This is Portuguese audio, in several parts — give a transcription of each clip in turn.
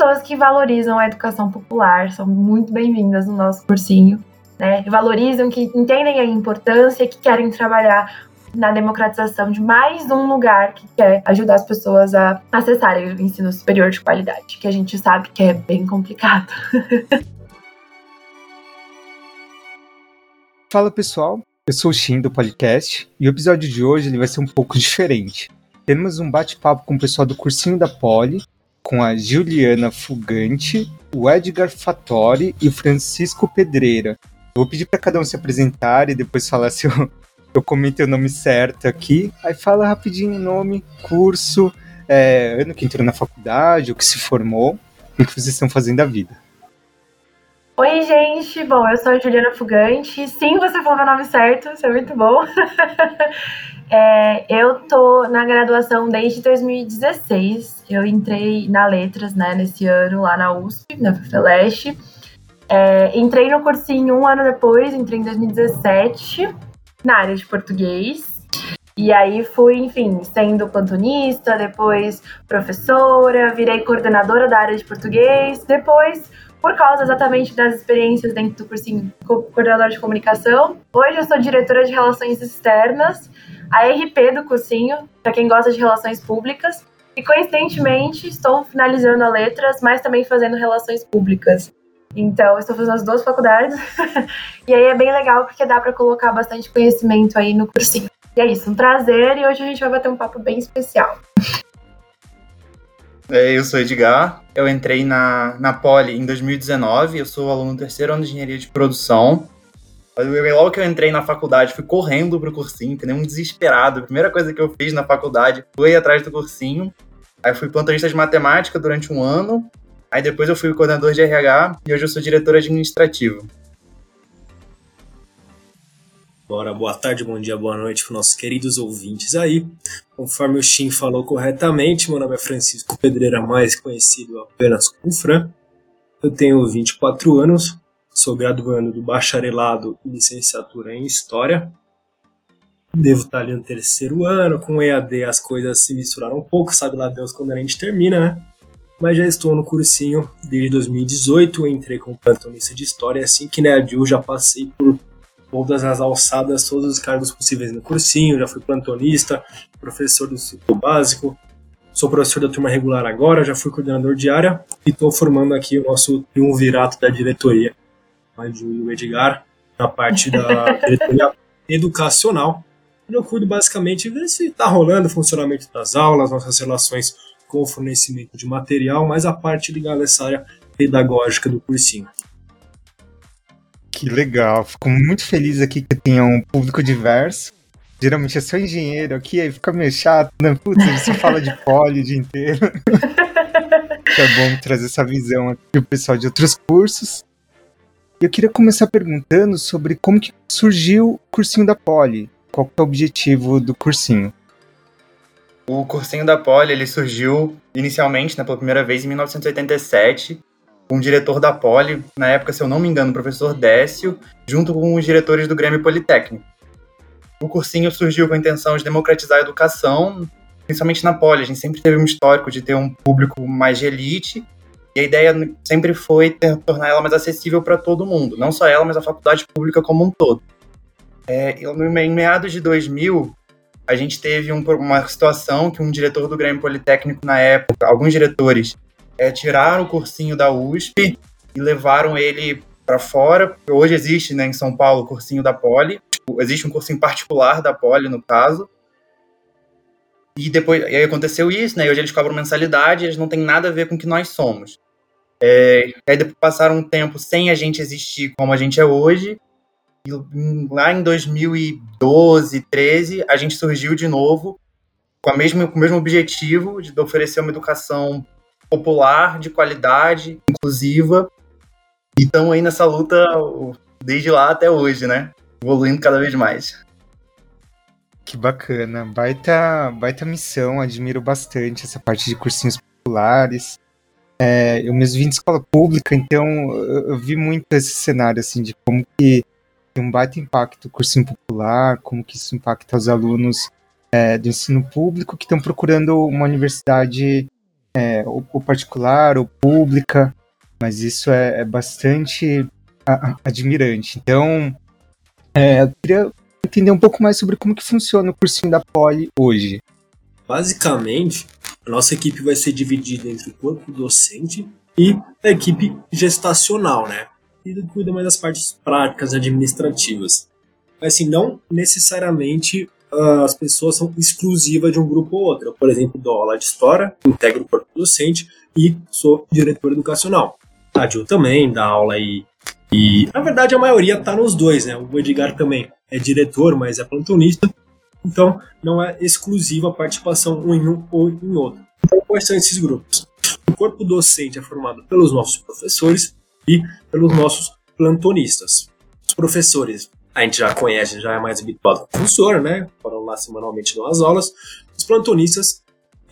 pessoas que valorizam a educação popular são muito bem-vindas no nosso cursinho, né? Valorizam, que entendem a importância, que querem trabalhar na democratização de mais um lugar que quer ajudar as pessoas a acessarem o ensino superior de qualidade, que a gente sabe que é bem complicado. Fala pessoal, eu sou o Shin do podcast e o episódio de hoje ele vai ser um pouco diferente. Temos um bate-papo com o pessoal do cursinho da Poli, com a Juliana Fugante, o Edgar Fattori e o Francisco Pedreira. Vou pedir para cada um se apresentar e depois falar se eu, eu comentei o nome certo aqui. Aí fala rapidinho nome, curso, é, ano que entrou na faculdade, o que se formou o que vocês estão fazendo da vida. Oi, gente. Bom, eu sou a Juliana Fugante. Sim, você falou meu nome certo, isso é muito bom. é, eu tô na graduação desde 2016. Eu entrei na Letras, né, nesse ano, lá na USP, na FEFELESH. É, entrei no cursinho um ano depois, entrei em 2017 na área de português. E aí fui, enfim, sendo plantonista, depois professora, virei coordenadora da área de português, depois, por causa exatamente das experiências dentro do cursinho coordenadora de comunicação, hoje eu sou diretora de relações externas, a RP do cursinho, para quem gosta de relações públicas, e coincidentemente estou finalizando a letras, mas também fazendo relações públicas. Então, estou fazendo as duas faculdades. e aí é bem legal porque dá para colocar bastante conhecimento aí no cursinho. E é isso, um prazer e hoje a gente vai bater um papo bem especial. É, eu sou Edgar, eu entrei na, na Poli em 2019, eu sou aluno do terceiro ano de engenharia de produção. Logo que eu entrei na faculdade, fui correndo pro cursinho, que um desesperado. A primeira coisa que eu fiz na faculdade foi atrás do cursinho. Aí fui plantonista de matemática durante um ano. Aí depois eu fui coordenador de RH e hoje eu sou diretor administrativo. Bora, boa tarde, bom dia, boa noite para nossos queridos ouvintes aí. Conforme o Shin falou corretamente, meu nome é Francisco Pedreira, mais conhecido apenas como Fran. Eu tenho 24 anos, sou graduando do bacharelado e licenciatura em História. Devo estar ali no terceiro ano, com EAD as coisas se misturaram um pouco, sabe lá Deus quando a gente termina, né? mas já estou no cursinho desde 2018. entrei como plantonista de história, assim que né, a Ju já passei por todas as alçadas, todos os cargos possíveis no cursinho. Já fui plantonista, professor do ciclo básico, sou professor da turma regular agora, já fui coordenador de área e estou formando aqui o nosso triunvirato da diretoria, a Ju e o Edgar, na parte da diretoria educacional. Eu cuido basicamente de ver se está rolando o funcionamento das aulas, nossas relações com o fornecimento de material, mas a parte ligada a essa área pedagógica do cursinho. Que legal, fico muito feliz aqui que tenha um público diverso. Geralmente eu sou engenheiro aqui, aí fica meio chato, né? Putz, você fala de poli o dia inteiro. é bom trazer essa visão aqui pro pessoal de outros cursos. Eu queria começar perguntando sobre como que surgiu o cursinho da Poli. Qual é o objetivo do cursinho? O cursinho da Poli ele surgiu inicialmente, né, pela primeira vez, em 1987, com o diretor da Poli, na época, se eu não me engano, o professor Décio, junto com os diretores do Grêmio Politécnico. O cursinho surgiu com a intenção de democratizar a educação, principalmente na Poli. A gente sempre teve um histórico de ter um público mais de elite, e a ideia sempre foi tornar ela mais acessível para todo mundo, não só ela, mas a faculdade pública como um todo. É, em meados de 2000, a gente teve um, uma situação que um diretor do Grêmio Politécnico na época, alguns diretores, é, tiraram o cursinho da USP e levaram ele para fora. Hoje existe né, em São Paulo o cursinho da Poli, tipo, existe um cursinho particular da Poli, no caso. E depois e aí aconteceu isso, né? E hoje eles cobram mensalidade, eles não têm nada a ver com o que nós somos. É, aí depois passaram um tempo sem a gente existir como a gente é hoje, e lá em 2012, 13, a gente surgiu de novo com, a mesma, com o mesmo objetivo de oferecer uma educação popular, de qualidade, inclusiva. E estamos aí nessa luta desde lá até hoje, né? Evoluindo cada vez mais. Que bacana. Baita, baita missão, admiro bastante essa parte de cursinhos populares. É, eu mesmo vim de escola pública, então eu, vi muito esse cenário, assim, de como que tem um baita impacto no cursinho popular, como que isso impacta os alunos é, do ensino público que estão procurando uma universidade é, ou, ou, particular ou pública, mas isso é, é bastante a, admirante. Então, é, eu queria entender um pouco mais sobre como que funciona o cursinho da Poli hoje. Basicamente, a nossa equipe vai ser dividida entre o corpo docente e a equipe gestacional, né? E cuida mais das partes práticas administrativas. Mas assim, não necessariamente uh, as pessoas são exclusivas de um grupo ou outro. Eu, por exemplo, dou aula de história, integro o corpo docente e sou diretor educacional. A Jill também dá aula e, e na verdade a maioria está nos dois, né? O Edgar também é diretor, mas é plantonista. Então não é exclusiva a participação um em um ou em outro. Então quais são esses grupos? O corpo docente é formado pelos nossos professores e pelos nossos plantonistas. Os professores a gente já conhece, já é mais habituado com funciona, né? Foram lá semanalmente nas aulas. Os plantonistas,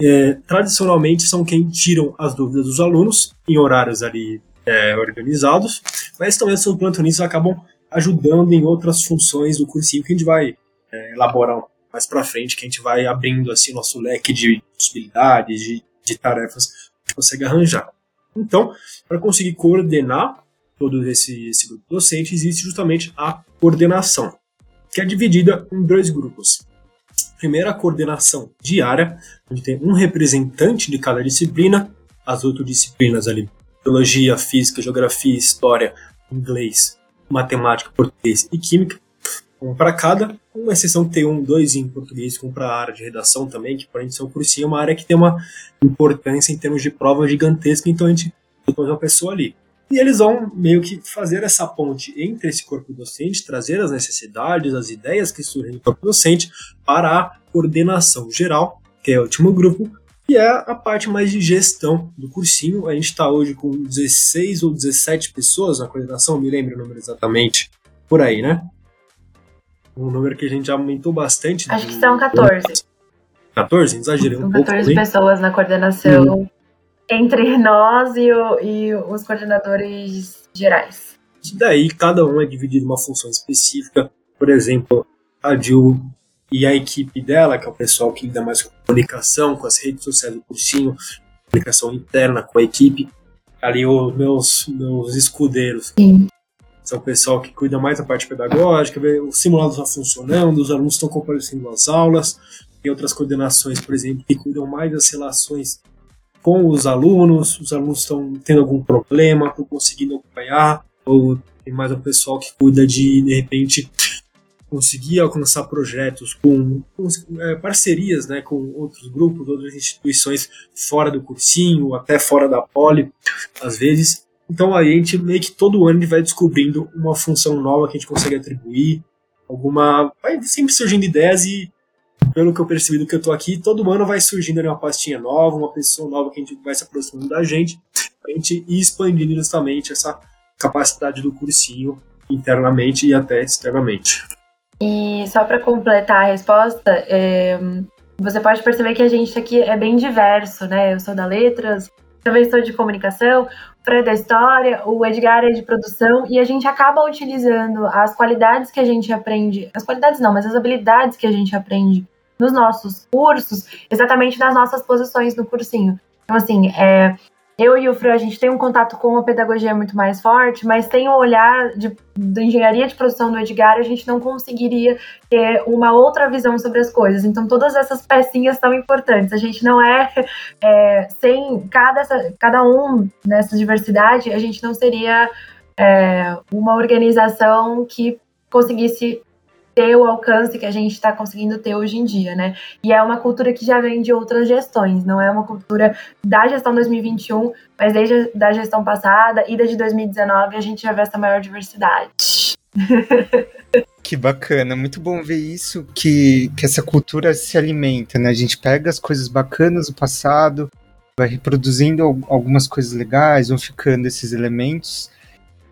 é, tradicionalmente, são quem tiram as dúvidas dos alunos em horários ali é, organizados, mas também os plantonistas acabam ajudando em outras funções do cursinho que a gente vai é, elaborar mais para frente, que a gente vai abrindo assim nosso leque de possibilidades, de, de tarefas que consegue arranjar. Então, para conseguir coordenar todo esse, esse grupo docente, existe justamente a coordenação, que é dividida em dois grupos. Primeiro, a coordenação diária, onde tem um representante de cada disciplina, as outras disciplinas ali, biologia, física, geografia, história, inglês, matemática, português e química, um para cada, com exceção de ter um, dois em português, um para a área de redação também, que para a gente um cursinho, é uma área que tem uma importância em termos de prova gigantesca, então a gente tem uma pessoa ali. E eles vão meio que fazer essa ponte entre esse corpo docente, trazer as necessidades, as ideias que surgem do corpo docente para a coordenação geral, que é o último grupo, e é a parte mais de gestão do cursinho. A gente está hoje com 16 ou 17 pessoas na coordenação, me lembro o número exatamente, por aí, né? Um número que a gente aumentou bastante. Acho que são 14. 14? Exagerei um são pouco. 14 pessoas na coordenação. Uhum entre nós e, o, e os coordenadores gerais. E daí cada um é dividido em uma função específica. Por exemplo, a Jill e a equipe dela, que é o pessoal que lida mais com comunicação, com as redes sociais do cursinho, comunicação interna com a equipe. Ali os meus, meus escudeiros. Sim. São o pessoal que cuida mais da parte pedagógica, vê os simulados estão funcionando, os alunos estão comparecendo às aulas, tem outras coordenações, por exemplo, que cuidam mais das relações com os alunos, os alunos estão tendo algum problema, estão conseguindo acompanhar, ou tem mais um pessoal que cuida de, de repente, conseguir alcançar projetos com, com é, parcerias né, com outros grupos, outras instituições fora do cursinho, até fora da poli, às vezes. Então a gente meio que todo ano vai descobrindo uma função nova que a gente consegue atribuir, alguma. Vai sempre surgindo ideias e pelo que eu percebi do que eu tô aqui, todo ano vai surgindo uma pastinha nova, uma pessoa nova que a gente vai se aproximando da gente, a gente ir expandindo justamente essa capacidade do cursinho internamente e até externamente. E só para completar a resposta, é, você pode perceber que a gente aqui é bem diverso, né? Eu sou da letras, também sou de comunicação, o Fred é da história, o Edgar é de produção, e a gente acaba utilizando as qualidades que a gente aprende, as qualidades não, mas as habilidades que a gente aprende nos nossos cursos, exatamente nas nossas posições no cursinho. Então, assim, é, eu e o Fran, a gente tem um contato com a pedagogia muito mais forte, mas tem o olhar de, da engenharia de produção do Edgar, a gente não conseguiria ter uma outra visão sobre as coisas. Então, todas essas pecinhas são importantes. A gente não é, é sem cada, cada um nessa diversidade, a gente não seria é, uma organização que conseguisse ter o alcance que a gente está conseguindo ter hoje em dia, né? E é uma cultura que já vem de outras gestões, não é uma cultura da gestão 2021, mas desde a gestão passada e desde 2019 a gente já vê essa maior diversidade. Que bacana, muito bom ver isso, que, que essa cultura se alimenta, né? A gente pega as coisas bacanas do passado, vai reproduzindo algumas coisas legais, vão ficando esses elementos.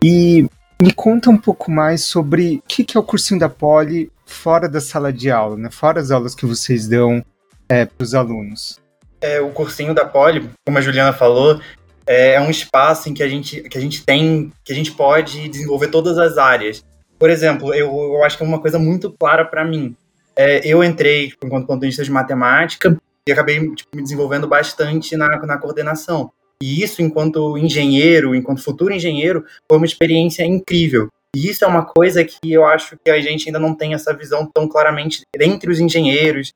E me conta um pouco mais sobre o que, que é o cursinho da Poli fora da sala de aula, né? fora as aulas que vocês dão é, para os alunos. É, o cursinho da Poli, como a Juliana falou, é, é um espaço em que a gente, que a gente tem, que a gente pode desenvolver todas as áreas. Por exemplo, eu, eu acho que é uma coisa muito clara para mim. É, eu entrei enquanto plantonista de matemática e acabei tipo, me desenvolvendo bastante na, na coordenação. E isso, enquanto engenheiro, enquanto futuro engenheiro, foi uma experiência incrível. E isso é uma coisa que eu acho que a gente ainda não tem essa visão tão claramente entre os engenheiros,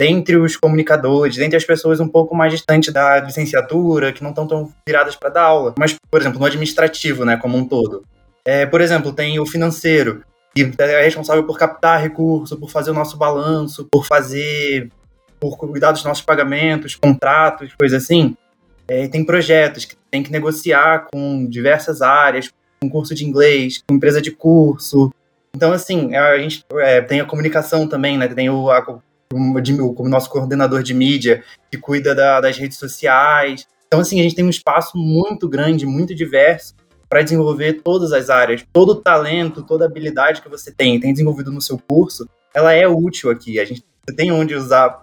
entre os comunicadores, entre as pessoas um pouco mais distantes da licenciatura, que não estão tão viradas para dar aula. Mas, por exemplo, no administrativo, né, como um todo. É, por exemplo, tem o financeiro, que é responsável por captar recurso, por fazer o nosso balanço, por fazer, por cuidar dos nossos pagamentos, contratos, coisas assim. É, tem projetos que tem que negociar com diversas áreas, com curso de inglês, com empresa de curso. Então, assim, a gente é, tem a comunicação também, né? Tem o, a, o, o nosso coordenador de mídia, que cuida da, das redes sociais. Então, assim, a gente tem um espaço muito grande, muito diverso, para desenvolver todas as áreas. Todo o talento, toda a habilidade que você tem, tem desenvolvido no seu curso, ela é útil aqui. A gente tem onde usar,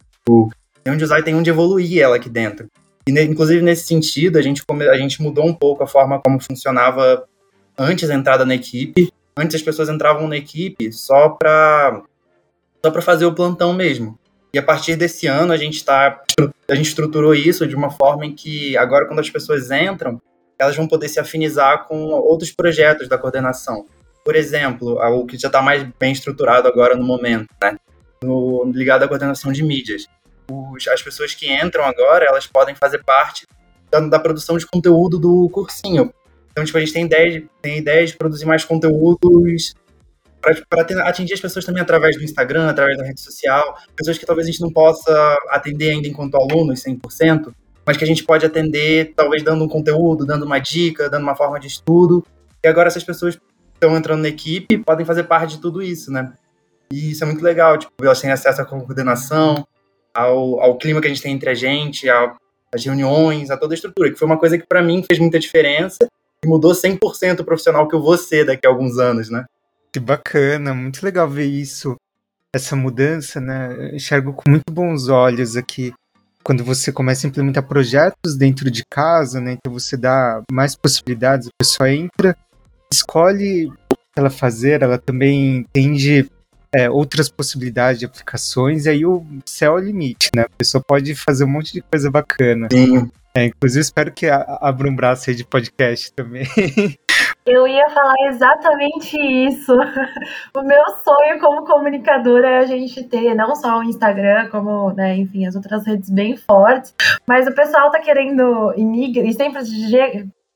tem onde usar e tem onde evoluir ela aqui dentro. E, inclusive, nesse sentido, a gente, a gente mudou um pouco a forma como funcionava antes da entrada na equipe. Antes as pessoas entravam na equipe só para só para fazer o plantão mesmo. E a partir desse ano a gente está a gente estruturou isso de uma forma em que agora quando as pessoas entram, elas vão poder se afinizar com outros projetos da coordenação. Por exemplo, o que já está mais bem estruturado agora no momento, né? No, ligado à coordenação de mídias. Os, as pessoas que entram agora, elas podem fazer parte da, da produção de conteúdo do cursinho. Então, tipo, a gente tem ideia de, tem ideia de produzir mais conteúdos para atingir as pessoas também através do Instagram, através da rede social, pessoas que talvez a gente não possa atender ainda enquanto alunos 100%, mas que a gente pode atender talvez dando um conteúdo, dando uma dica, dando uma forma de estudo. E agora essas pessoas que estão entrando na equipe podem fazer parte de tudo isso, né? E isso é muito legal, tipo, elas têm acesso à coordenação, ao, ao clima que a gente tem entre a gente, às reuniões, a toda a estrutura, que foi uma coisa que para mim fez muita diferença e mudou 100% o profissional que eu vou ser daqui a alguns anos, né? Que bacana, muito legal ver isso, essa mudança, né? Enxergo com muito bons olhos aqui quando você começa a implementar projetos dentro de casa, né? Então você dá mais possibilidades, a pessoa entra, escolhe o que ela fazer, ela também entende é, outras possibilidades de aplicações, e aí o céu é o limite, né? A pessoa pode fazer um monte de coisa bacana. Sim. É, inclusive, espero que abra um braço aí de podcast também. Eu ia falar exatamente isso. O meu sonho como comunicadora é a gente ter não só o Instagram, como, né, enfim, as outras redes bem fortes, mas o pessoal tá querendo e sempre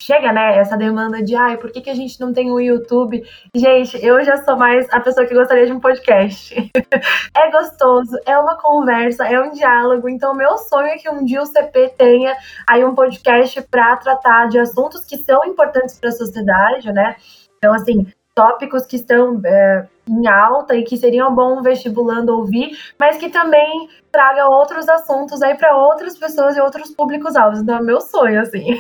chega, né, essa demanda de, ai, por que, que a gente não tem o um YouTube? Gente, eu já sou mais a pessoa que gostaria de um podcast. é gostoso, é uma conversa, é um diálogo. Então, meu sonho é que um dia o CP tenha aí um podcast para tratar de assuntos que são importantes para a sociedade, né? Então, assim, tópicos que estão é, em alta e que seriam bom vestibulando ouvir, mas que também traga outros assuntos aí para outras pessoas e outros públicos-alvos. Então é meu sonho, assim.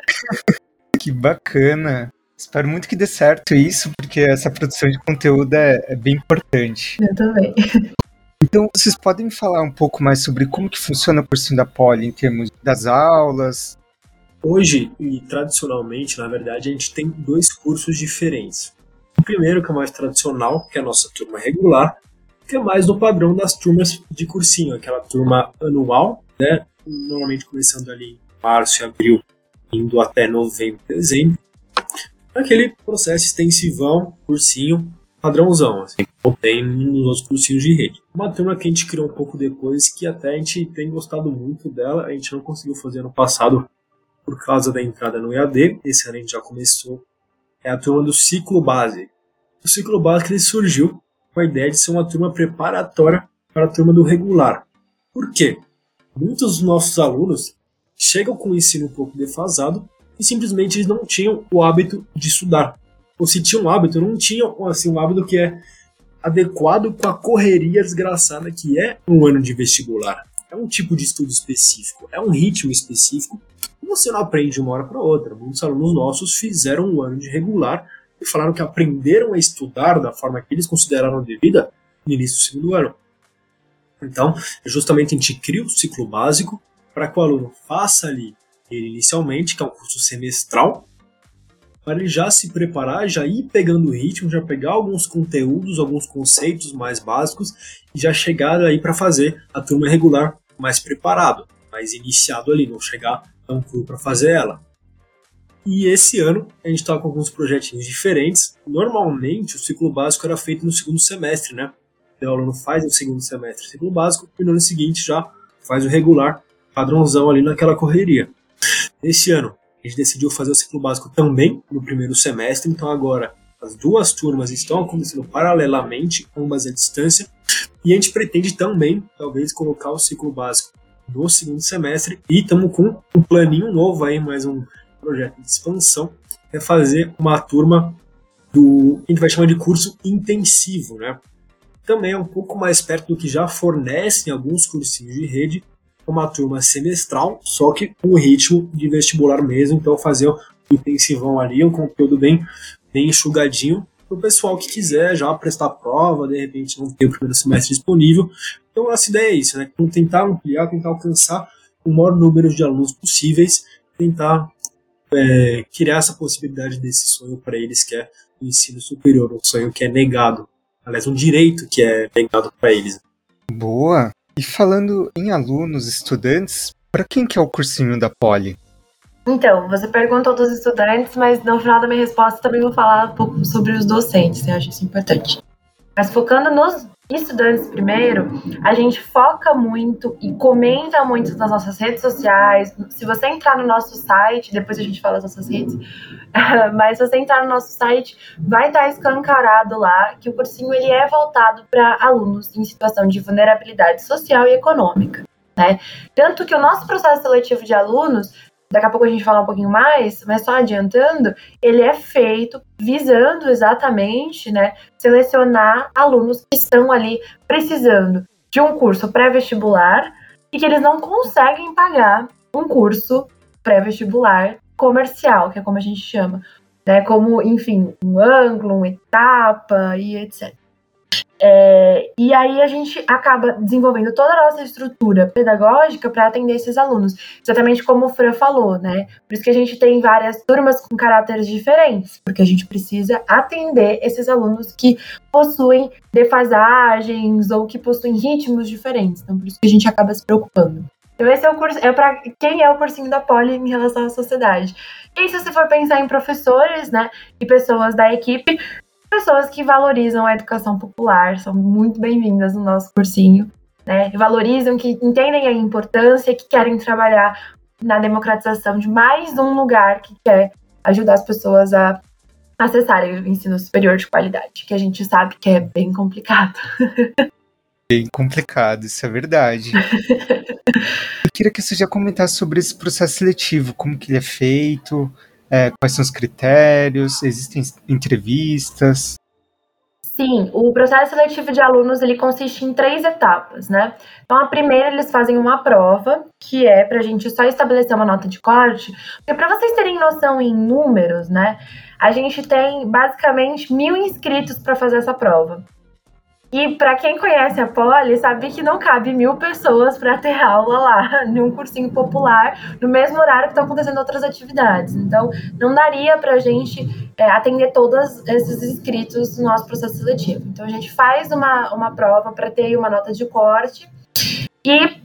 que bacana. Espero muito que dê certo isso, porque essa produção de conteúdo é, é bem importante. Eu também. Então, vocês podem me falar um pouco mais sobre como que funciona o cursinho da Poli em termos das aulas, Hoje, e tradicionalmente, na verdade, a gente tem dois cursos diferentes. O primeiro, que é mais tradicional, que é a nossa turma regular, que é mais no padrão das turmas de cursinho, aquela turma anual, né? Normalmente começando ali em março e abril, indo até novembro, dezembro. Aquele processo extensivão, cursinho, padrãozão, assim, como tem nos outros cursinhos de rede. Uma turma que a gente criou um pouco depois, que até a gente tem gostado muito dela, a gente não conseguiu fazer no passado por causa da entrada no EAD, esse ano a gente já começou, é a turma do ciclo base. O ciclo base ele surgiu com a ideia de ser uma turma preparatória para a turma do regular. Por quê? Muitos dos nossos alunos chegam com o ensino um pouco defasado e simplesmente eles não tinham o hábito de estudar. Ou se tinham um hábito, não tinham assim, um hábito que é adequado com a correria desgraçada que é um ano de vestibular. É um tipo de estudo específico, é um ritmo específico você não aprende de uma hora para outra. Muitos alunos nossos fizeram um ano de regular e falaram que aprenderam a estudar da forma que eles consideraram devida no início do segundo ano. Então, justamente a gente cria o ciclo básico para que o aluno faça ali ele inicialmente, que é um curso semestral, para ele já se preparar, já ir pegando o ritmo, já pegar alguns conteúdos, alguns conceitos mais básicos e já chegar aí para fazer a turma regular mais preparado, mais iniciado ali, não chegar tão cru para fazer ela. E esse ano a gente está com alguns projetinhos diferentes. Normalmente o ciclo básico era feito no segundo semestre, né? Então o aluno faz no segundo semestre o ciclo básico e no ano seguinte já faz o regular, padrãozão ali naquela correria. Esse ano a gente decidiu fazer o ciclo básico também no primeiro semestre, então agora as duas turmas estão acontecendo paralelamente, ambas à distância, e a gente pretende também, talvez, colocar o ciclo básico no segundo semestre, e estamos com um planinho novo aí, mais um projeto de expansão, é fazer uma turma do que a gente vai chamar de curso intensivo, né? Também é um pouco mais perto do que já fornecem alguns cursinhos de rede, uma turma semestral, só que com o ritmo de vestibular mesmo, então fazer um intensivão ali, um conteúdo bem, bem enxugadinho, para o pessoal que quiser já prestar prova, de repente não ter o primeiro semestre disponível. Então a nossa ideia é isso, né? Então, tentar ampliar, tentar alcançar o maior número de alunos possíveis, tentar é, criar essa possibilidade desse sonho para eles que é o ensino superior, um sonho que é negado, aliás, um direito que é negado para eles. Boa! E falando em alunos, estudantes, para quem que é o cursinho da Poli? Então, você perguntou dos estudantes, mas no final da minha resposta também vou falar um pouco sobre os docentes, né? eu acho isso importante. Mas focando nos estudantes primeiro, a gente foca muito e comenta muito nas nossas redes sociais. Se você entrar no nosso site, depois a gente fala das nossas redes, mas se você entrar no nosso site, vai estar escancarado lá que o cursinho ele é voltado para alunos em situação de vulnerabilidade social e econômica. Né? Tanto que o nosso processo seletivo de alunos daqui a pouco a gente fala um pouquinho mais, mas só adiantando, ele é feito visando exatamente, né, selecionar alunos que estão ali precisando de um curso pré-vestibular e que eles não conseguem pagar um curso pré-vestibular comercial, que é como a gente chama, né, como, enfim, um ângulo, uma etapa e etc. É, e aí a gente acaba desenvolvendo toda a nossa estrutura pedagógica para atender esses alunos, exatamente como o Fran falou, né? Por isso que a gente tem várias turmas com caráteres diferentes, porque a gente precisa atender esses alunos que possuem defasagens ou que possuem ritmos diferentes. Então, por isso que a gente acaba se preocupando. Então, esse é o curso, é para quem é o cursinho da Poli em relação à sociedade. E se você for pensar em professores, né, e pessoas da equipe, pessoas que valorizam a educação popular são muito bem-vindas no nosso cursinho, né? Valorizam, que entendem a importância, que querem trabalhar na democratização de mais um lugar que quer ajudar as pessoas a acessarem o ensino superior de qualidade, que a gente sabe que é bem complicado. Bem complicado, isso é verdade. Eu queria que você já comentasse sobre esse processo seletivo, como que ele é feito, é, quais são os critérios? Existem entrevistas? Sim, o processo seletivo de alunos ele consiste em três etapas, né? Então, a primeira eles fazem uma prova, que é para a gente só estabelecer uma nota de corte, porque para vocês terem noção em números, né? A gente tem basicamente mil inscritos para fazer essa prova. E para quem conhece a Poli, sabe que não cabe mil pessoas para ter aula lá, em um cursinho popular, no mesmo horário que estão acontecendo outras atividades. Então, não daria para a gente é, atender todos esses inscritos no nosso processo seletivo. Então, a gente faz uma, uma prova para ter uma nota de corte. E,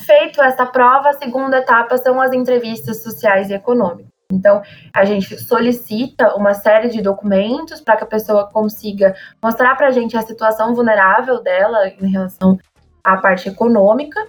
feito essa prova, a segunda etapa são as entrevistas sociais e econômicas. Então, a gente solicita uma série de documentos para que a pessoa consiga mostrar para a gente a situação vulnerável dela em relação à parte econômica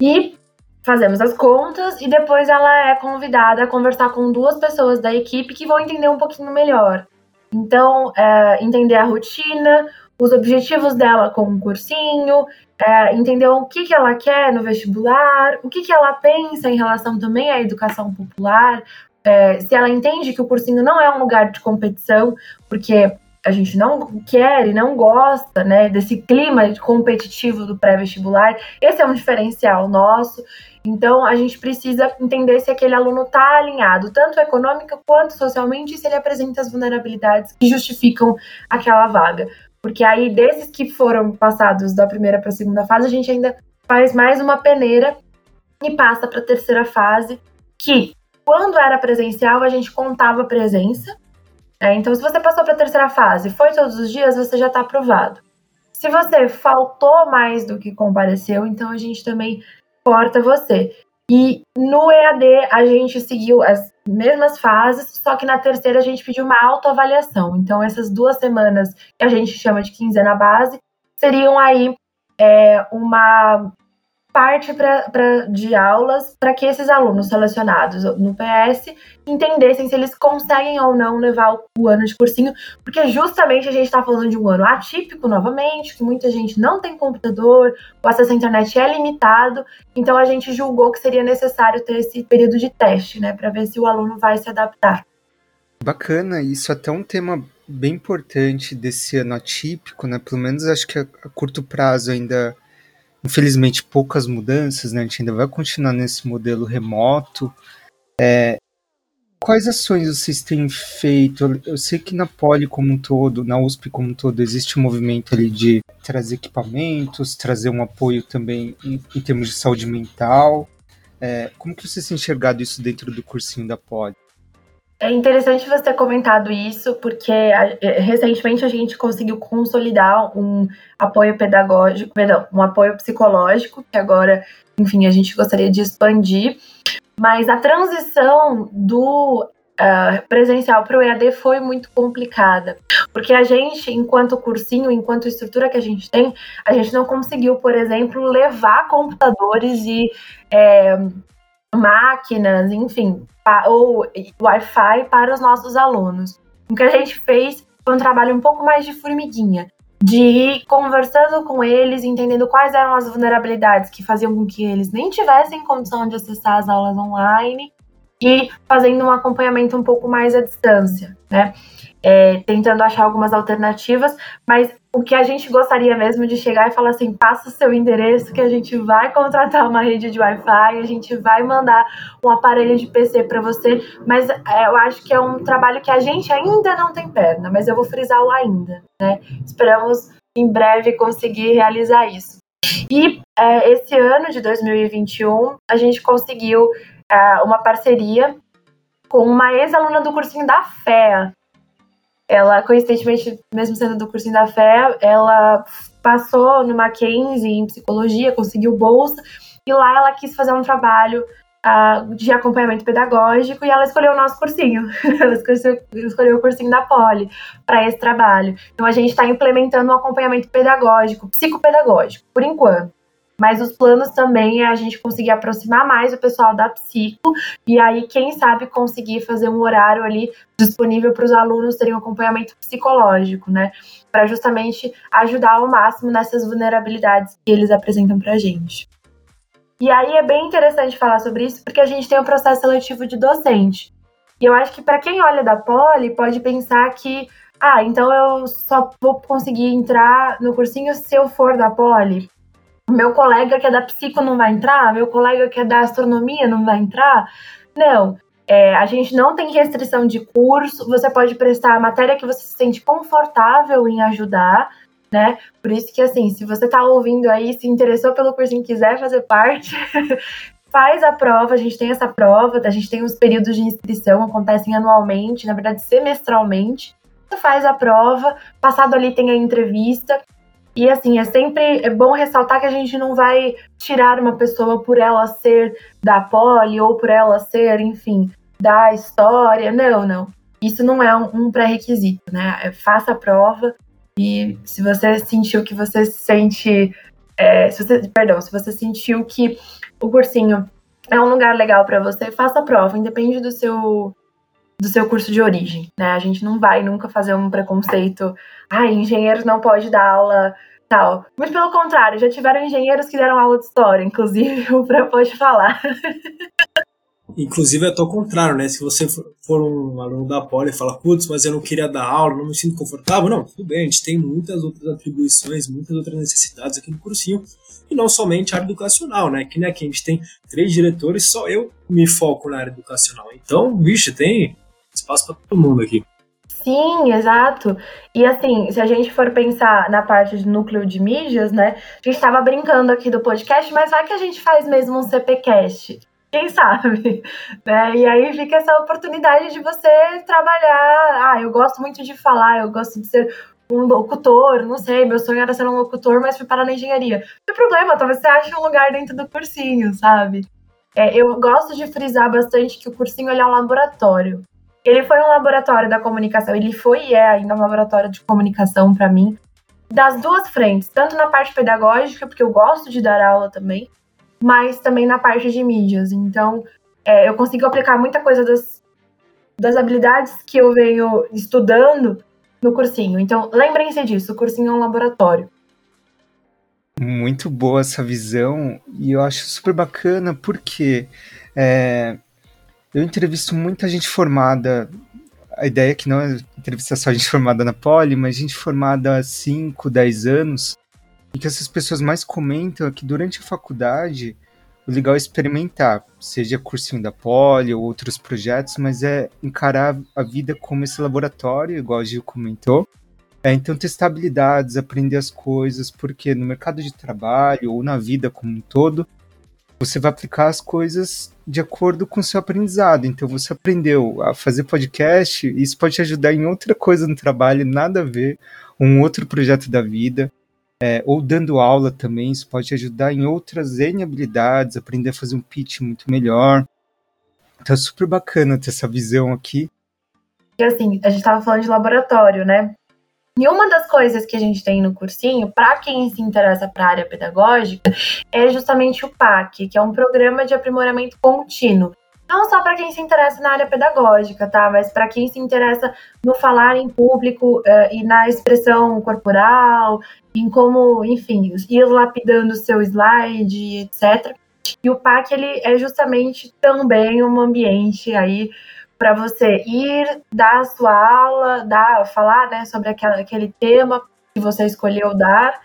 e fazemos as contas e depois ela é convidada a conversar com duas pessoas da equipe que vão entender um pouquinho melhor. Então, é, entender a rotina, os objetivos dela com o cursinho, é, entender o que, que ela quer no vestibular, o que, que ela pensa em relação também à educação popular, é, se ela entende que o cursinho não é um lugar de competição, porque a gente não quer e não gosta né, desse clima competitivo do pré-vestibular, esse é um diferencial nosso. Então, a gente precisa entender se aquele aluno está alinhado, tanto econômica quanto socialmente, e se ele apresenta as vulnerabilidades que justificam aquela vaga. Porque aí, desses que foram passados da primeira para a segunda fase, a gente ainda faz mais uma peneira e passa para a terceira fase, que quando era presencial, a gente contava a presença. Né? Então, se você passou para a terceira fase, foi todos os dias, você já está aprovado. Se você faltou mais do que compareceu, então a gente também suporta você. E no EAD a gente seguiu as mesmas fases, só que na terceira a gente pediu uma autoavaliação. Então, essas duas semanas que a gente chama de quinzena base seriam aí é, uma parte pra, pra, de aulas para que esses alunos selecionados no PS entendessem se eles conseguem ou não levar o, o ano de cursinho, porque justamente a gente está falando de um ano atípico novamente, que muita gente não tem computador, o acesso à internet é limitado, então a gente julgou que seria necessário ter esse período de teste, né, para ver se o aluno vai se adaptar. Bacana, isso é até um tema bem importante desse ano atípico, né? Pelo menos acho que a, a curto prazo ainda infelizmente, poucas mudanças, né? A gente ainda vai continuar nesse modelo remoto. É, quais ações vocês têm feito? Eu sei que na Poli como um todo, na USP como um todo, existe um movimento ali de trazer equipamentos, trazer um apoio também em, em termos de saúde mental. É, como que vocês têm enxergado isso dentro do cursinho da Poli? É interessante você ter comentado isso, porque é, recentemente a gente conseguiu consolidar um apoio pedagógico, perdão, um apoio psicológico, que agora, enfim, a gente gostaria de expandir. Mas a transição do uh, presencial para o EAD foi muito complicada, porque a gente, enquanto cursinho, enquanto estrutura que a gente tem, a gente não conseguiu, por exemplo, levar computadores e é, máquinas, enfim, ou Wi-Fi para os nossos alunos. O que a gente fez foi um trabalho um pouco mais de formiguinha, de ir conversando com eles, entendendo quais eram as vulnerabilidades que faziam com que eles nem tivessem condição de acessar as aulas online e fazendo um acompanhamento um pouco mais à distância, né? É, tentando achar algumas alternativas, mas o que a gente gostaria mesmo de chegar e falar assim, passa o seu endereço que a gente vai contratar uma rede de Wi-Fi, a gente vai mandar um aparelho de PC para você, mas é, eu acho que é um trabalho que a gente ainda não tem perna, mas eu vou frisar o ainda, né? Esperamos em breve conseguir realizar isso. E é, esse ano de 2021 a gente conseguiu é, uma parceria com uma ex-aluna do cursinho da FEA, ela, coincidentemente, mesmo sendo do cursinho da fé, ela passou no Mackenzie em psicologia, conseguiu bolsa, e lá ela quis fazer um trabalho uh, de acompanhamento pedagógico e ela escolheu o nosso cursinho. ela escolheu, escolheu o cursinho da Poli para esse trabalho. Então a gente está implementando um acompanhamento pedagógico, psicopedagógico, por enquanto. Mas os planos também é a gente conseguir aproximar mais o pessoal da psico e aí, quem sabe, conseguir fazer um horário ali disponível para os alunos terem um acompanhamento psicológico, né? Para justamente ajudar ao máximo nessas vulnerabilidades que eles apresentam para a gente. E aí é bem interessante falar sobre isso, porque a gente tem um processo seletivo de docente. E eu acho que para quem olha da Poli, pode pensar que, ah, então eu só vou conseguir entrar no cursinho se eu for da Poli meu colega que é da psico não vai entrar, meu colega que é da astronomia não vai entrar. Não, é, a gente não tem restrição de curso, você pode prestar a matéria que você se sente confortável em ajudar, né? Por isso que, assim, se você está ouvindo aí, se interessou pelo cursinho e quiser fazer parte, faz a prova, a gente tem essa prova, a gente tem os períodos de inscrição, acontecem anualmente, na verdade semestralmente. Faz a prova, passado ali tem a entrevista, e assim, é sempre é bom ressaltar que a gente não vai tirar uma pessoa por ela ser da poli ou por ela ser, enfim, da história. Não, não. Isso não é um, um pré-requisito, né? É, faça a prova e se você sentiu que você se sente. É, se você, perdão, se você sentiu que o cursinho é um lugar legal para você, faça a prova, independe do seu do seu curso de origem, né? A gente não vai nunca fazer um preconceito, ah, engenheiros não pode dar aula tal. Muito pelo contrário, já tiveram engenheiros que deram aula de história, inclusive o pode falar. Inclusive, é ao contrário, né? Se você for um aluno da Poli e falar, putz, mas eu não queria dar aula, não me sinto confortável, não, tudo bem, a gente tem muitas outras atribuições, muitas outras necessidades aqui no cursinho, e não somente a área educacional, né? Que, né, que a gente tem três diretores, só eu me foco na área educacional. Então, bicho, tem espaço para todo mundo aqui. Sim, exato. E assim, se a gente for pensar na parte de núcleo de mídias, né? A gente estava brincando aqui do podcast, mas vai que a gente faz mesmo um CPcast. Quem sabe? Né? E aí fica essa oportunidade de você trabalhar. Ah, eu gosto muito de falar, eu gosto de ser um locutor, não sei, meu sonho era ser um locutor, mas fui parar na engenharia. Não problema, talvez você ache um lugar dentro do cursinho, sabe? É, eu gosto de frisar bastante que o cursinho é um laboratório. Ele foi um laboratório da comunicação, ele foi e é ainda um laboratório de comunicação para mim, das duas frentes, tanto na parte pedagógica, porque eu gosto de dar aula também, mas também na parte de mídias. Então, é, eu consigo aplicar muita coisa das, das habilidades que eu venho estudando no cursinho. Então, lembrem-se disso, o cursinho é um laboratório. Muito boa essa visão e eu acho super bacana porque é, eu entrevisto muita gente formada. A ideia é que não é entrevistar só gente formada na Poli, mas gente formada há 5, 10 anos. E que essas pessoas mais comentam é que durante a faculdade o legal é experimentar, seja cursinho da Poli ou outros projetos, mas é encarar a vida como esse laboratório, igual a Gil comentou. É, então, testar habilidades, aprender as coisas, porque no mercado de trabalho ou na vida como um todo, você vai aplicar as coisas de acordo com o seu aprendizado. Então, você aprendeu a fazer podcast, isso pode te ajudar em outra coisa no trabalho, nada a ver, um outro projeto da vida é, ou dando aula também, isso pode ajudar em outras N habilidades, aprender a fazer um pitch muito melhor. Então é super bacana ter essa visão aqui. E assim, a gente estava falando de laboratório, né? E uma das coisas que a gente tem no cursinho, para quem se interessa para a área pedagógica, é justamente o PAC, que é um programa de aprimoramento contínuo não só para quem se interessa na área pedagógica, tá? Mas para quem se interessa no falar em público uh, e na expressão corporal, em como, enfim, ir lapidando o seu slide, etc. E o PAC ele é justamente também um ambiente aí para você ir dar a sua aula, dar, falar, né, sobre aquela, aquele tema que você escolheu dar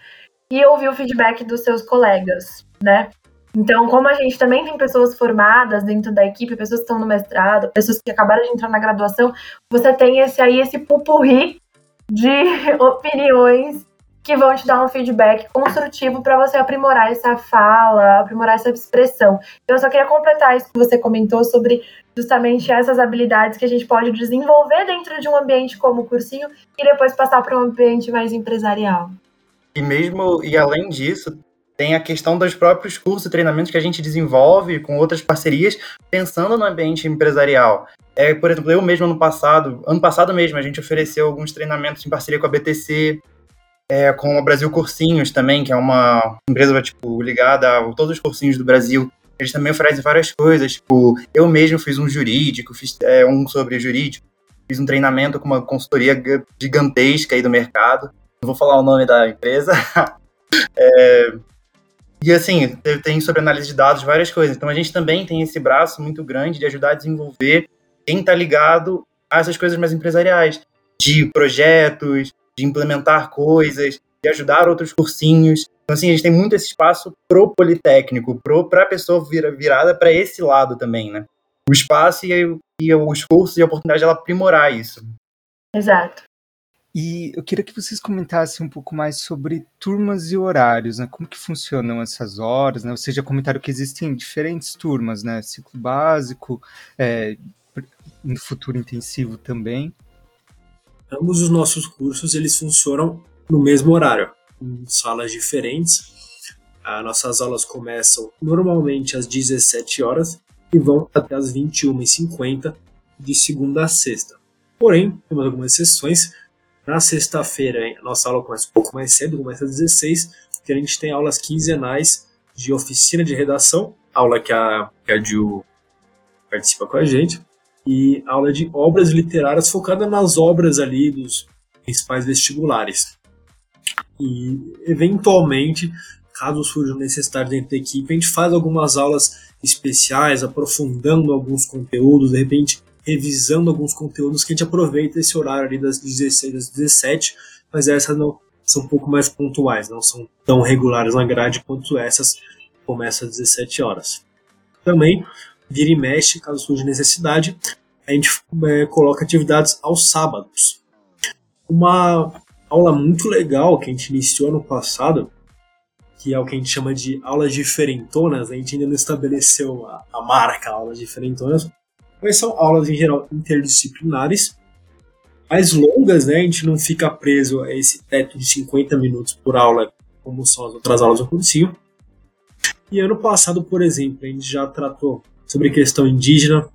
e ouvir o feedback dos seus colegas, né? Então, como a gente também tem pessoas formadas dentro da equipe, pessoas que estão no mestrado, pessoas que acabaram de entrar na graduação, você tem esse aí, esse pupurri de opiniões que vão te dar um feedback construtivo para você aprimorar essa fala, aprimorar essa expressão. Então, eu só queria completar isso que você comentou sobre justamente essas habilidades que a gente pode desenvolver dentro de um ambiente como o cursinho e depois passar para um ambiente mais empresarial. E mesmo, e além disso, tem a questão dos próprios cursos e treinamentos que a gente desenvolve com outras parcerias, pensando no ambiente empresarial. É, por exemplo, eu mesmo ano passado, ano passado mesmo, a gente ofereceu alguns treinamentos em parceria com a BTC, é, com a Brasil Cursinhos também, que é uma empresa tipo, ligada a todos os cursinhos do Brasil. Eles também oferecem várias coisas, tipo, eu mesmo fiz um jurídico, fiz é, um sobre jurídico, fiz um treinamento com uma consultoria gigantesca aí do mercado. Não vou falar o nome da empresa. é, e assim, tem sobre análise de dados várias coisas. Então a gente também tem esse braço muito grande de ajudar a desenvolver quem está ligado a essas coisas mais empresariais, de projetos, de implementar coisas, de ajudar outros cursinhos. Então assim, a gente tem muito esse espaço pro politécnico, para a pessoa vira, virada para esse lado também, né? O espaço e, e os cursos e a oportunidade de ela aprimorar isso. Exato. E eu queria que vocês comentassem um pouco mais sobre turmas e horários, né? Como que funcionam essas horas, né? Vocês já comentaram que existem diferentes turmas, né? Ciclo básico, é, no futuro intensivo também. Ambos os nossos cursos, eles funcionam no mesmo horário, em salas diferentes. As nossas aulas começam normalmente às 17 horas e vão até às 21h50, de segunda a sexta. Porém, temos algumas exceções, na sexta-feira, a nossa aula começa um pouco mais cedo, começa às 16, porque a gente tem aulas quinzenais de oficina de redação, aula que a, que a participa com a gente, e aula de obras literárias focada nas obras ali dos principais vestibulares. E, eventualmente, caso surja necessidade dentro da equipe, a gente faz algumas aulas especiais, aprofundando alguns conteúdos, de repente revisando alguns conteúdos que a gente aproveita esse horário ali das 16 às 17, mas essas não são um pouco mais pontuais, não são tão regulares na grade quanto essas começam às 17 horas. Também, vira e mexe, caso surja necessidade, a gente é, coloca atividades aos sábados. Uma aula muito legal que a gente iniciou no passado, que é o que a gente chama de aulas diferentonas, a gente ainda não estabeleceu a, a marca aulas diferentonas, mas são aulas em geral interdisciplinares, mais longas, né? A gente não fica preso a esse teto de 50 minutos por aula, como são as outras aulas do cursinho. E ano passado, por exemplo, a gente já tratou sobre questão indígena.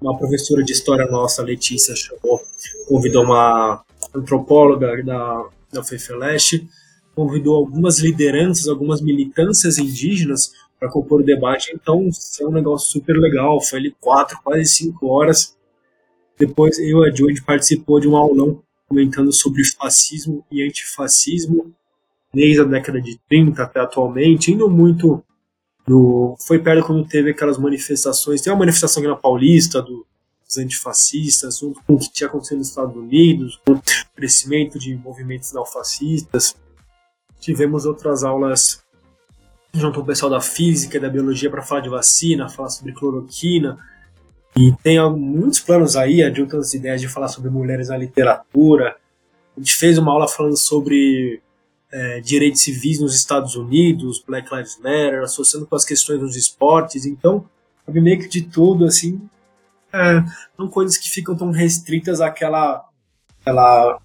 Uma professora de história nossa, Letícia, chamou, convidou uma antropóloga da, da FEFELESTE, convidou algumas lideranças, algumas militâncias indígenas para compor o debate. Então, foi um negócio super legal. Foi ali quatro, quase cinco horas. Depois, eu e a Joy participou de um aulão comentando sobre fascismo e antifascismo desde a década de 30 até atualmente, indo muito do, foi perto quando teve aquelas manifestações, tem uma manifestação aqui na Paulista do, dos antifascistas, junto com o que tinha acontecido nos Estados Unidos, o crescimento de movimentos neofascistas. Tivemos outras aulas junto com o pessoal da física e da biologia para falar de vacina, falar sobre cloroquina. E tem muitos planos aí, adiantando as ideias de falar sobre mulheres na literatura. A gente fez uma aula falando sobre é, direitos civis nos Estados Unidos, Black Lives Matter, associando com as questões dos esportes. Então, meio que de tudo, assim, é, coisas que ficam tão restritas àquela, àquela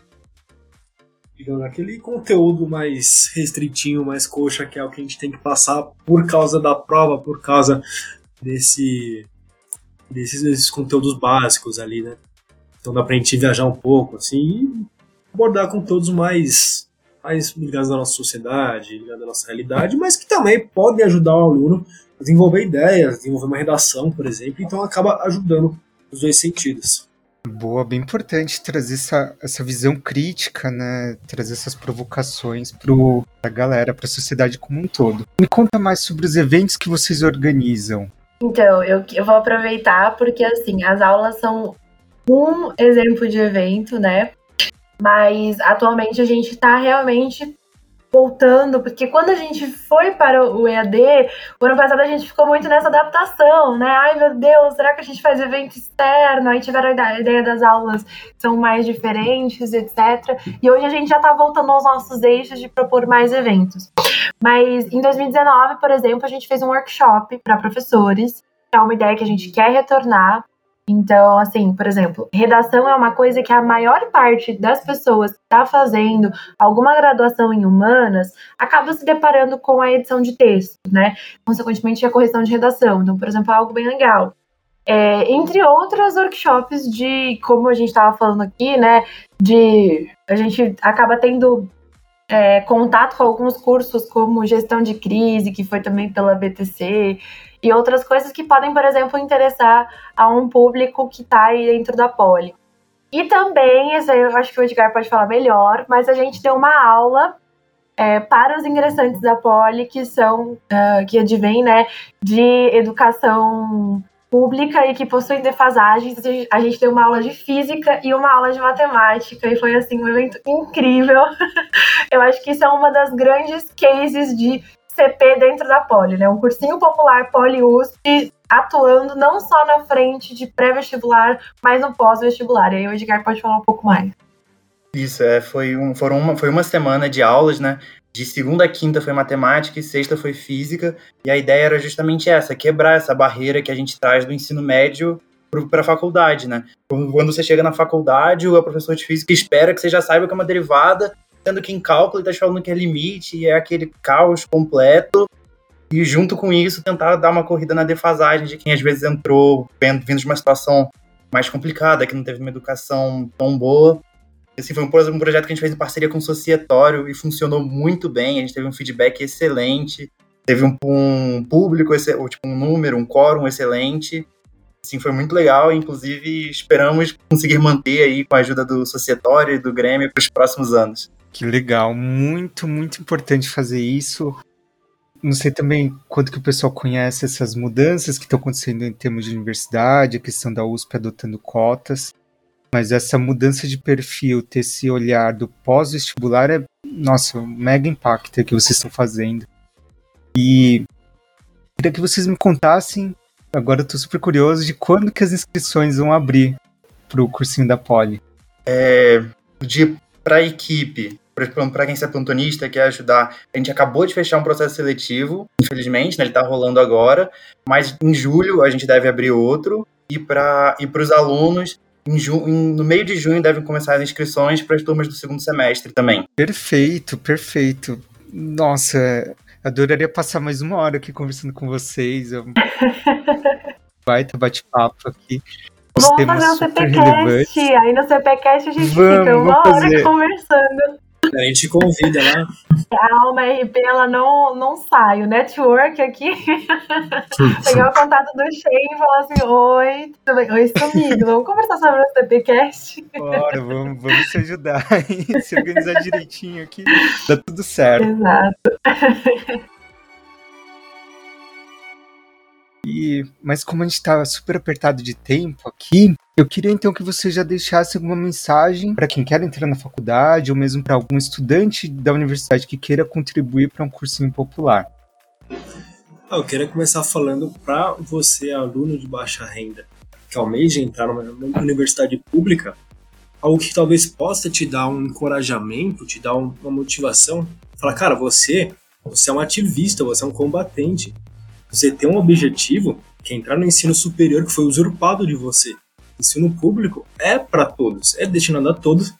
digamos, aquele conteúdo mais restritinho, mais coxa, que é o que a gente tem que passar por causa da prova, por causa desse, desses, desses conteúdos básicos ali, né? Então dá pra gente viajar um pouco, assim, e abordar conteúdos mais mais ligados à nossa sociedade, ligados à nossa realidade, mas que também podem ajudar o aluno a desenvolver ideias, desenvolver uma redação, por exemplo, então acaba ajudando nos dois sentidos. Boa, bem importante trazer essa, essa visão crítica, né? Trazer essas provocações para a galera, para a sociedade como um todo. Me conta mais sobre os eventos que vocês organizam. Então, eu, eu vou aproveitar porque, assim, as aulas são um exemplo de evento, né? Mas atualmente a gente está realmente voltando, porque quando a gente foi para o EAD, o ano passado a gente ficou muito nessa adaptação, né? Ai meu Deus, será que a gente faz evento externo? Aí tiveram a ideia das aulas são mais diferentes, etc. E hoje a gente já está voltando aos nossos eixos de propor mais eventos. Mas em 2019, por exemplo, a gente fez um workshop para professores, é uma ideia que a gente quer retornar. Então, assim, por exemplo, redação é uma coisa que a maior parte das pessoas que está fazendo alguma graduação em humanas acaba se deparando com a edição de texto, né? Consequentemente, a correção de redação. Então, por exemplo, é algo bem legal. É, entre outras workshops de, como a gente estava falando aqui, né? De a gente acaba tendo é, contato com alguns cursos como gestão de crise, que foi também pela BTC, e outras coisas que podem, por exemplo, interessar a um público que está aí dentro da Poli. E também, eu acho que o Edgar pode falar melhor, mas a gente deu uma aula é, para os ingressantes da Poli que são, uh, que advêm, né, de educação pública e que possuem defasagens. A gente deu uma aula de física e uma aula de matemática e foi assim um evento incrível. Eu acho que isso é uma das grandes cases de CP dentro da Poli, né? Um cursinho popular Poli USP atuando não só na frente de pré-vestibular, mas no pós-vestibular. E aí o Edgar pode falar um pouco mais. Isso, é, foi, um, foram uma, foi uma semana de aulas, né? De segunda a quinta foi matemática e sexta foi física. E a ideia era justamente essa, quebrar essa barreira que a gente traz do ensino médio para a faculdade, né? Quando você chega na faculdade, o professor de física espera que você já saiba que é uma derivada sendo que em cálculo ele está falando que é limite e é aquele caos completo. E junto com isso, tentar dar uma corrida na defasagem de quem às vezes entrou vindo de uma situação mais complicada, que não teve uma educação tão boa. Assim, foi um, um projeto que a gente fez em parceria com o Societório e funcionou muito bem. A gente teve um feedback excelente, teve um, um público, ou, tipo, um número, um quórum excelente. Assim, foi muito legal, inclusive esperamos conseguir manter aí com a ajuda do Societório e do Grêmio para os próximos anos. Que legal, muito, muito importante fazer isso. Não sei também quanto que o pessoal conhece essas mudanças que estão acontecendo em termos de universidade, a questão da USP adotando cotas, mas essa mudança de perfil, ter esse olhar do pós-vestibular é, nossa, um mega impacto que vocês estão fazendo. E queria que vocês me contassem, agora eu tô super curioso, de quando que as inscrições vão abrir para o cursinho da Poli. É, de para a equipe para quem é plantonista, quer ajudar, a gente acabou de fechar um processo seletivo, infelizmente, né, ele está rolando agora, mas em julho a gente deve abrir outro, e para e os alunos, em em, no meio de junho devem começar as inscrições para as turmas do segundo semestre também. Perfeito, perfeito. Nossa, adoraria passar mais uma hora aqui conversando com vocês. Eu... Baita bate-papo aqui. Vamos fazer um CPCast. Aí no CPCast a gente Vamos, fica uma hora fazer. conversando. A gente convida lá. A alma RP ela não, não sai. O network aqui. Pegar o contato do Shane e falar assim: Oi, tudo bem? Oi, sumido. Vamos conversar sobre o CPCast. Bora, vamos, vamos se ajudar se organizar direitinho aqui. Dá tudo certo. Exato. E, mas como a gente tá super apertado de tempo aqui, eu queria então que você já deixasse alguma mensagem para quem quer entrar na faculdade ou mesmo para algum estudante da universidade que queira contribuir para um cursinho popular. Ah, eu queria começar falando para você, aluno de baixa renda, que almeja entrar numa universidade pública, algo que talvez possa te dar um encorajamento, te dar um- uma motivação. Falar, cara, você, você é um ativista, você é um combatente. Você tem um objetivo que é entrar no ensino superior que foi usurpado de você. Ensino público é para todos, é destinado a todos,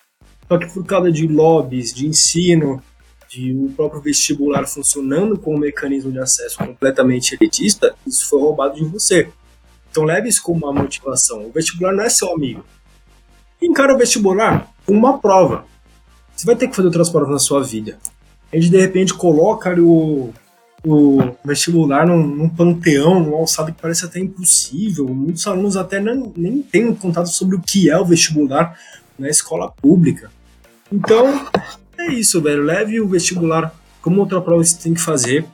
só que por causa de lobbies, de ensino, de o próprio vestibular funcionando com um mecanismo de acesso completamente elitista, isso foi roubado de você. Então leve isso como uma motivação. O vestibular não é seu amigo. Encara o vestibular como uma prova. Você vai ter que fazer outras provas na sua vida. A gente de repente coloca o, o vestibular num, num panteão, num alçado que parece até impossível. Muitos alunos até nem, nem têm contato sobre o que é o vestibular na escola pública. Então, é isso, velho. Leve o vestibular como outra prova que você tem que fazer.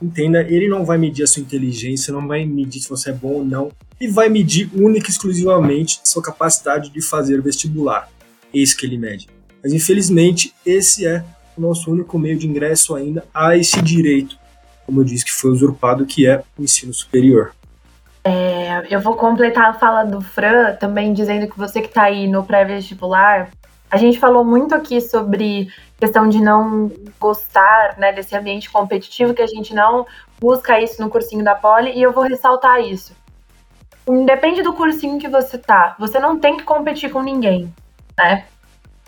Entenda, ele não vai medir a sua inteligência, não vai medir se você é bom ou não, e vai medir única e exclusivamente sua capacidade de fazer vestibular. É isso que ele mede. Mas infelizmente, esse é o nosso único meio de ingresso ainda a esse direito, como eu disse, que foi usurpado, que é o ensino superior. É, eu vou completar a fala do Fran também dizendo que você que está aí no pré-vestibular, a gente falou muito aqui sobre questão de não gostar né, desse ambiente competitivo, que a gente não busca isso no cursinho da Poli, e eu vou ressaltar isso. Independe do cursinho que você tá, você não tem que competir com ninguém, né?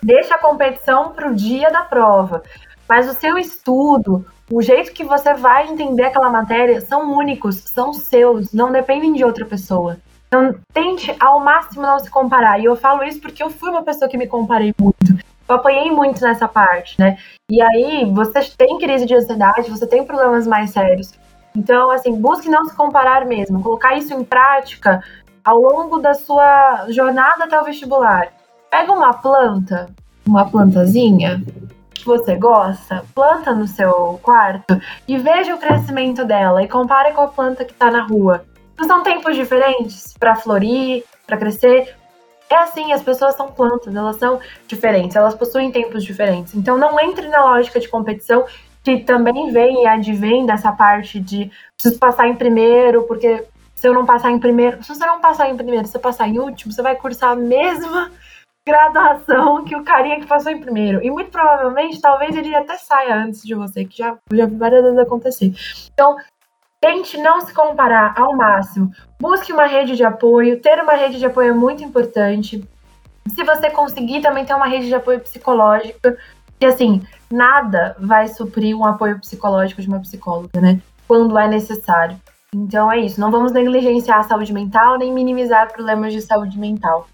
Deixa a competição pro dia da prova. Mas o seu estudo, o jeito que você vai entender aquela matéria são únicos, são seus, não dependem de outra pessoa. Então, tente ao máximo não se comparar. E eu falo isso porque eu fui uma pessoa que me comparei muito. Eu apanhei muito nessa parte, né? E aí, você tem crise de ansiedade, você tem problemas mais sérios. Então, assim, busque não se comparar mesmo. Colocar isso em prática ao longo da sua jornada até o vestibular. Pega uma planta, uma plantazinha, que você gosta, planta no seu quarto e veja o crescimento dela e compare com a planta que está na rua. São tempos diferentes para florir, para crescer? É assim, as pessoas são plantas, elas são diferentes, elas possuem tempos diferentes. Então não entre na lógica de competição que também vem e advém dessa parte de preciso passar em primeiro, porque se eu não passar em primeiro, se você não passar em primeiro, se você passar em último, você vai cursar a mesma graduação que o carinha que passou em primeiro. E muito provavelmente, talvez ele até saia antes de você, que já, já várias vezes acontecer. Então, tente não se comparar ao máximo. Busque uma rede de apoio. Ter uma rede de apoio é muito importante. Se você conseguir também ter uma rede de apoio psicológica, que assim, nada vai suprir um apoio psicológico de uma psicóloga, né? Quando é necessário. Então é isso. Não vamos negligenciar a saúde mental nem minimizar problemas de saúde mental.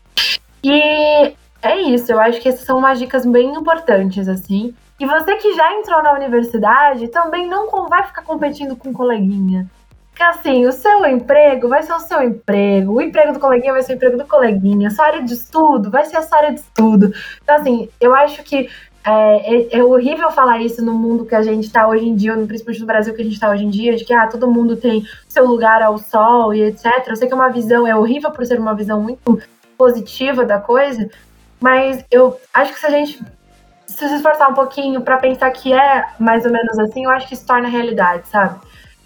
E é isso, eu acho que essas são umas dicas bem importantes, assim. E você que já entrou na universidade, também não vai ficar competindo com coleguinha. Porque assim, o seu emprego vai ser o seu emprego, o emprego do coleguinha vai ser o emprego do coleguinha, a sua área de estudo vai ser a sua área de estudo. Então, assim, eu acho que é, é, é horrível falar isso no mundo que a gente está hoje em dia, principalmente no Brasil que a gente está hoje em dia, de que ah, todo mundo tem seu lugar ao sol e etc. Eu sei que é uma visão, é horrível por ser uma visão muito positiva da coisa, mas eu acho que se a gente se esforçar um pouquinho para pensar que é mais ou menos assim, eu acho que se torna realidade, sabe?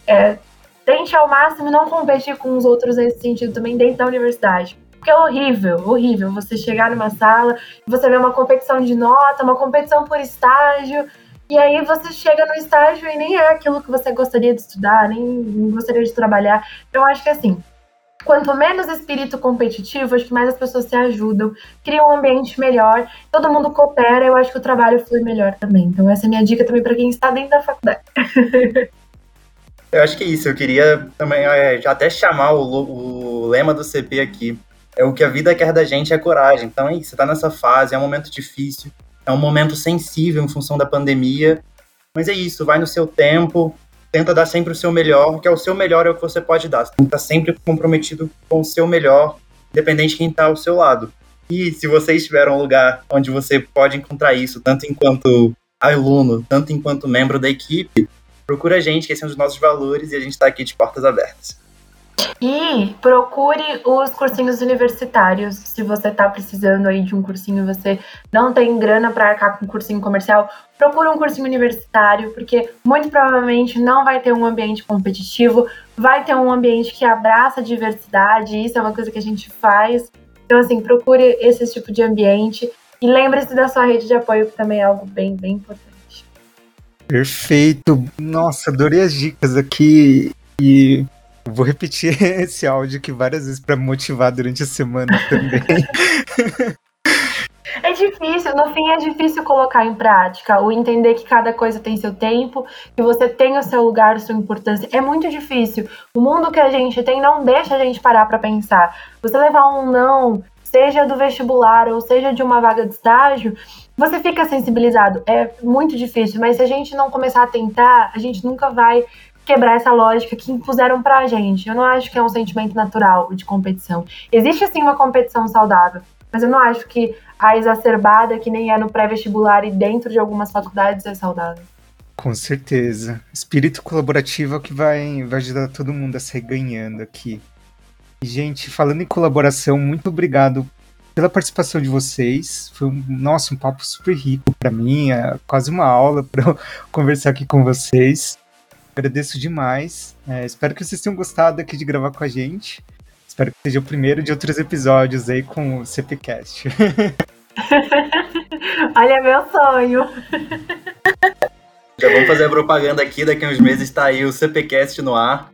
É, tente ao máximo não competir com os outros nesse sentido também dentro da universidade. Porque é horrível, horrível você chegar numa sala você vê uma competição de nota, uma competição por estágio, e aí você chega no estágio e nem é aquilo que você gostaria de estudar, nem gostaria de trabalhar. Eu acho que assim, quanto menos espírito competitivo, acho que mais as pessoas se ajudam, criam um ambiente melhor, todo mundo coopera, eu acho que o trabalho flui melhor também. Então essa é a minha dica também para quem está dentro da faculdade. eu acho que é isso, eu queria também é, até chamar o, o lema do CP aqui. É o que a vida quer da gente é coragem. Então é isso, você está nessa fase, é um momento difícil, é um momento sensível em função da pandemia, mas é isso, vai no seu tempo, tenta dar sempre o seu melhor, que é o seu melhor é o que você pode dar. Você tem que estar sempre comprometido com o seu melhor, independente de quem está ao seu lado. E se você estiver um lugar onde você pode encontrar isso, tanto enquanto aluno, tanto enquanto membro da equipe, procura a gente, que esse é um dos nossos valores, e a gente está aqui de portas abertas. E procure os cursinhos universitários. Se você está precisando aí de um cursinho, você não tem grana para arcar com um cursinho comercial, procure um cursinho universitário, porque muito provavelmente não vai ter um ambiente competitivo, vai ter um ambiente que abraça a diversidade, isso é uma coisa que a gente faz. Então, assim, procure esse tipo de ambiente e lembre-se da sua rede de apoio, que também é algo bem, bem importante. Perfeito. Nossa, adorei as dicas aqui e Vou repetir esse áudio aqui várias vezes para motivar durante a semana também. É difícil, no fim é difícil colocar em prática, o entender que cada coisa tem seu tempo, que você tem o seu lugar, sua importância. É muito difícil. O mundo que a gente tem não deixa a gente parar para pensar. Você levar um não, seja do vestibular ou seja de uma vaga de estágio, você fica sensibilizado. É muito difícil, mas se a gente não começar a tentar, a gente nunca vai quebrar essa lógica que impuseram pra gente. Eu não acho que é um sentimento natural de competição. Existe sim uma competição saudável, mas eu não acho que a exacerbada, que nem é no pré-vestibular e dentro de algumas faculdades, é saudável. Com certeza. Espírito colaborativo é o que vai, vai ajudar todo mundo a sair ganhando aqui. Gente, falando em colaboração, muito obrigado pela participação de vocês. Foi um, nossa, um papo super rico para mim, é quase uma aula para conversar aqui com vocês. Agradeço demais. É, espero que vocês tenham gostado aqui de gravar com a gente. Espero que seja o primeiro de outros episódios aí com o CPCast. Olha, meu sonho. Já vamos fazer a propaganda aqui, daqui a uns meses está aí o CPCast no ar.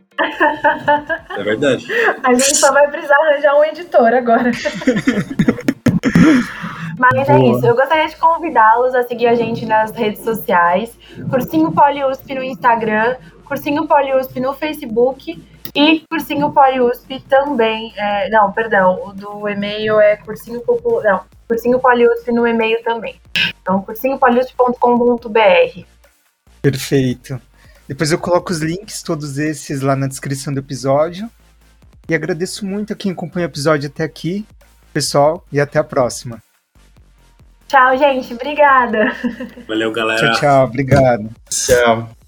É verdade. A gente só vai precisar arranjar um editor agora. Mas Boa. é isso. Eu gostaria de convidá-los a seguir a gente nas redes sociais. Cursinho PoliUSP no Instagram, Cursinho PoliUSP no Facebook e Cursinho PoliUSP também. É, não, perdão, o do e-mail é cursinho popular. Não, Cursinho PoliUSP no e-mail também. Então, cursinhopoliusp.com.br. Perfeito. Depois eu coloco os links, todos esses, lá na descrição do episódio. E agradeço muito a quem acompanha o episódio até aqui, pessoal, e até a próxima. Tchau, gente. Obrigada. Valeu, galera. Tchau, tchau. Obrigado. Tchau.